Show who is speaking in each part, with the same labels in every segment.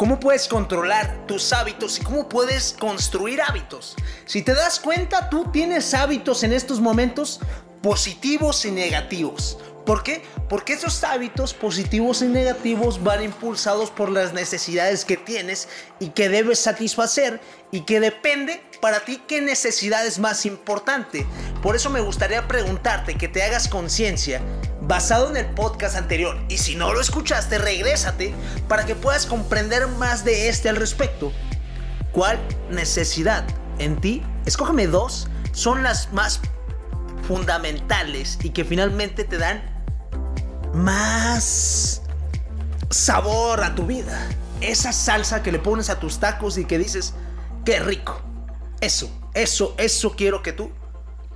Speaker 1: cómo puedes controlar tus hábitos y cómo puedes construir hábitos. Si te das cuenta, tú tienes hábitos en estos momentos positivos y negativos. ¿Por qué? Porque esos hábitos positivos y negativos van impulsados por las necesidades que tienes y que debes satisfacer y que depende para ti qué necesidad es más importante. Por eso me gustaría preguntarte que te hagas conciencia basado en el podcast anterior y si no lo escuchaste, regrésate para que puedas comprender más de este al respecto. ¿Cuál necesidad en ti? Escógeme dos, son las más fundamentales y que finalmente te dan más sabor a tu vida. Esa salsa que le pones a tus tacos y que dices, qué rico. Eso, eso, eso quiero que tú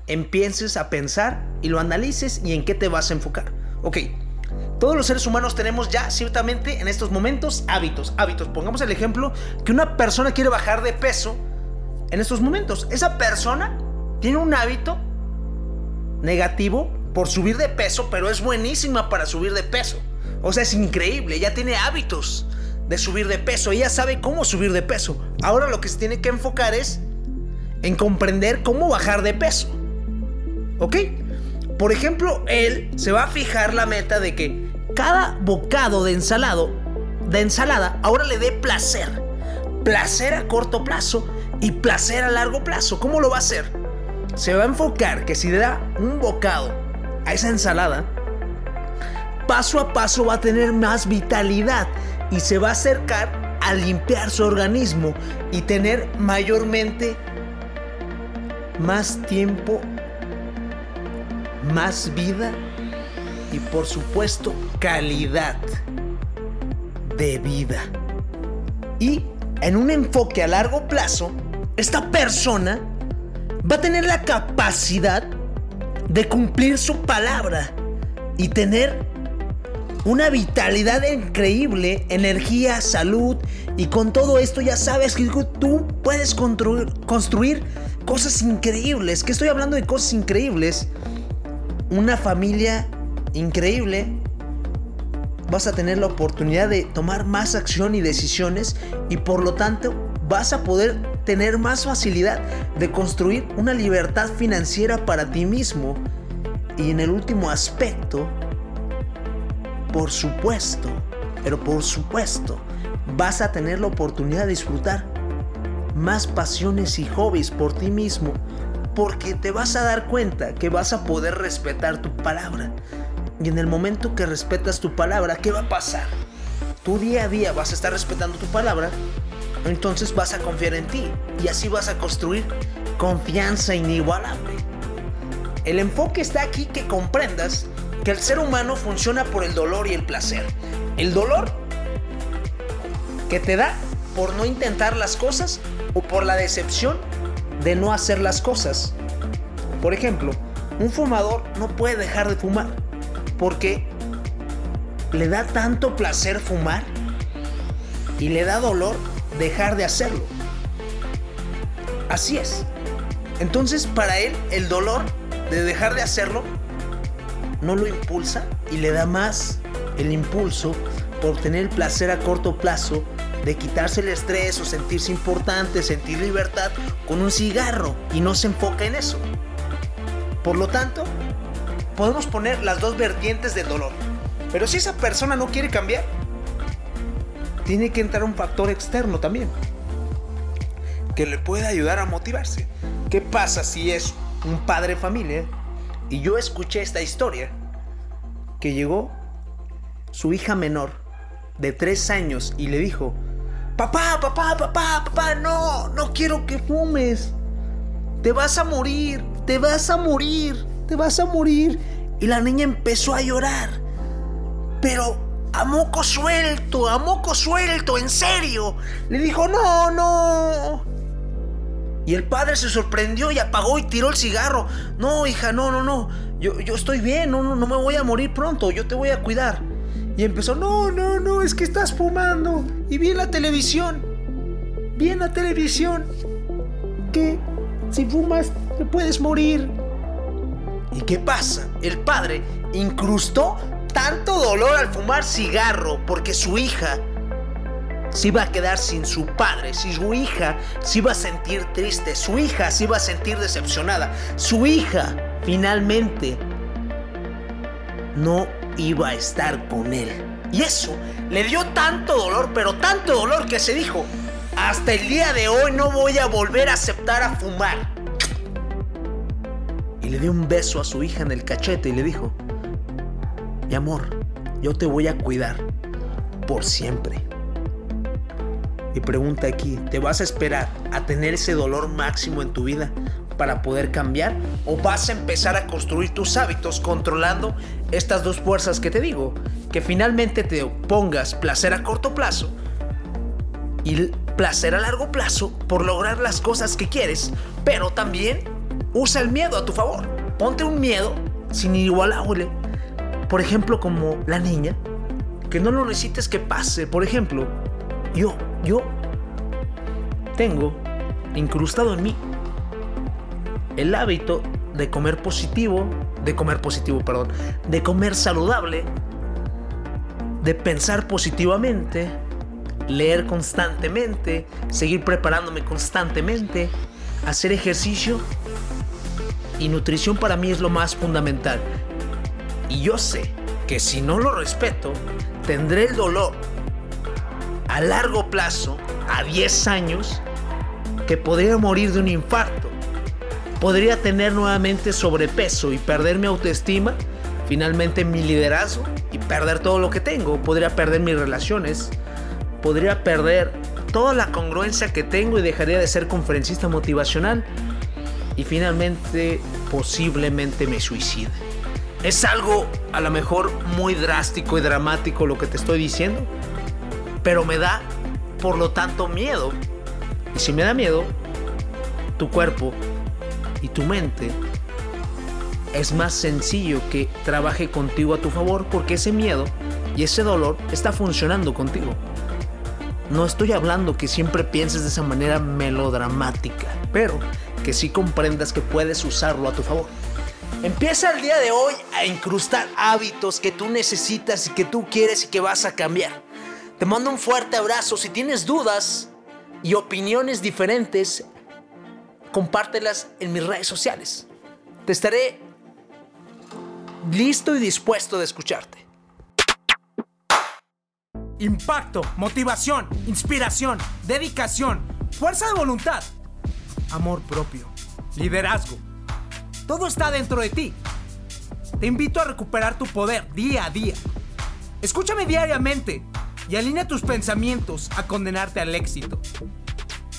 Speaker 1: empieces a pensar y lo analices y en qué te vas a enfocar. Ok, todos los seres humanos tenemos ya ciertamente en estos momentos hábitos. Hábitos, pongamos el ejemplo que una persona quiere bajar de peso en estos momentos. Esa persona tiene un hábito negativo por subir de peso, pero es buenísima para subir de peso. O sea, es increíble, ya tiene hábitos de subir de peso, ella sabe cómo subir de peso. Ahora lo que se tiene que enfocar es en comprender cómo bajar de peso. ¿Ok? Por ejemplo, él se va a fijar la meta de que cada bocado de ensalado, de ensalada, ahora le dé placer. Placer a corto plazo y placer a largo plazo. ¿Cómo lo va a hacer? se va a enfocar que si le da un bocado a esa ensalada, paso a paso va a tener más vitalidad y se va a acercar a limpiar su organismo y tener mayormente más tiempo, más vida y por supuesto calidad de vida. Y en un enfoque a largo plazo, esta persona va a tener la capacidad de cumplir su palabra y tener una vitalidad increíble, energía, salud y con todo esto ya sabes que tú puedes construir, construir cosas increíbles. Que estoy hablando de cosas increíbles. Una familia increíble. Vas a tener la oportunidad de tomar más acción y decisiones y por lo tanto vas a poder tener más facilidad de construir una libertad financiera para ti mismo. Y en el último aspecto, por supuesto, pero por supuesto, vas a tener la oportunidad de disfrutar más pasiones y hobbies por ti mismo, porque te vas a dar cuenta que vas a poder respetar tu palabra. Y en el momento que respetas tu palabra, ¿qué va a pasar? Tu día a día vas a estar respetando tu palabra entonces vas a confiar en ti y así vas a construir confianza inigualable. El enfoque está aquí que comprendas que el ser humano funciona por el dolor y el placer. El dolor que te da por no intentar las cosas o por la decepción de no hacer las cosas. Por ejemplo, un fumador no puede dejar de fumar porque le da tanto placer fumar y le da dolor dejar de hacerlo. Así es. Entonces para él el dolor de dejar de hacerlo no lo impulsa y le da más el impulso por tener el placer a corto plazo de quitarse el estrés o sentirse importante, sentir libertad con un cigarro y no se enfoca en eso. Por lo tanto, podemos poner las dos vertientes del dolor. Pero si esa persona no quiere cambiar, tiene que entrar un factor externo también que le pueda ayudar a motivarse. ¿Qué pasa si es un padre familia y yo escuché esta historia que llegó su hija menor de tres años y le dijo, papá, papá, papá, papá, no, no quiero que fumes. Te vas a morir, te vas a morir, te vas a morir. Y la niña empezó a llorar. Pero a moco suelto, a moco suelto, en serio. Le dijo, no, no. Y el padre se sorprendió y apagó y tiró el cigarro. No, hija, no, no, no. Yo, yo estoy bien, no, no, no me voy a morir pronto, yo te voy a cuidar. Y empezó, no, no, no, es que estás fumando. Y vi en la televisión, vi en la televisión que si fumas te puedes morir. ¿Y qué pasa? El padre incrustó tanto dolor al fumar cigarro porque su hija se iba a quedar sin su padre, si su hija se iba a sentir triste, su hija se iba a sentir decepcionada, su hija finalmente no iba a estar con él. Y eso le dio tanto dolor, pero tanto dolor que se dijo, hasta el día de hoy no voy a volver a aceptar a fumar. Y le dio un beso a su hija en el cachete y le dijo, mi amor, yo te voy a cuidar por siempre. Y pregunta aquí, ¿te vas a esperar a tener ese dolor máximo en tu vida para poder cambiar? ¿O vas a empezar a construir tus hábitos controlando estas dos fuerzas que te digo? Que finalmente te pongas placer a corto plazo y placer a largo plazo por lograr las cosas que quieres, pero también usa el miedo a tu favor. Ponte un miedo sin igualable. Por ejemplo, como la niña, que no lo necesites que pase. Por ejemplo, yo yo tengo incrustado en mí el hábito de comer positivo, de comer positivo, perdón, de comer saludable, de pensar positivamente, leer constantemente, seguir preparándome constantemente, hacer ejercicio y nutrición para mí es lo más fundamental. Y yo sé que si no lo respeto, tendré el dolor a largo plazo, a 10 años, que podría morir de un infarto. Podría tener nuevamente sobrepeso y perder mi autoestima, finalmente mi liderazgo y perder todo lo que tengo. Podría perder mis relaciones, podría perder toda la congruencia que tengo y dejaría de ser conferencista motivacional y finalmente posiblemente me suicide. Es algo a lo mejor muy drástico y dramático lo que te estoy diciendo, pero me da, por lo tanto, miedo. Y si me da miedo, tu cuerpo y tu mente es más sencillo que trabaje contigo a tu favor porque ese miedo y ese dolor está funcionando contigo. No estoy hablando que siempre pienses de esa manera melodramática, pero que sí comprendas que puedes usarlo a tu favor. Empieza el día de hoy a incrustar hábitos que tú necesitas y que tú quieres y que vas a cambiar. Te mando un fuerte abrazo. Si tienes dudas y opiniones diferentes, compártelas en mis redes sociales. Te estaré listo y dispuesto de escucharte.
Speaker 2: Impacto, motivación, inspiración, dedicación, fuerza de voluntad, amor propio, liderazgo. Todo está dentro de ti. Te invito a recuperar tu poder día a día. Escúchame diariamente y alinea tus pensamientos a condenarte al éxito.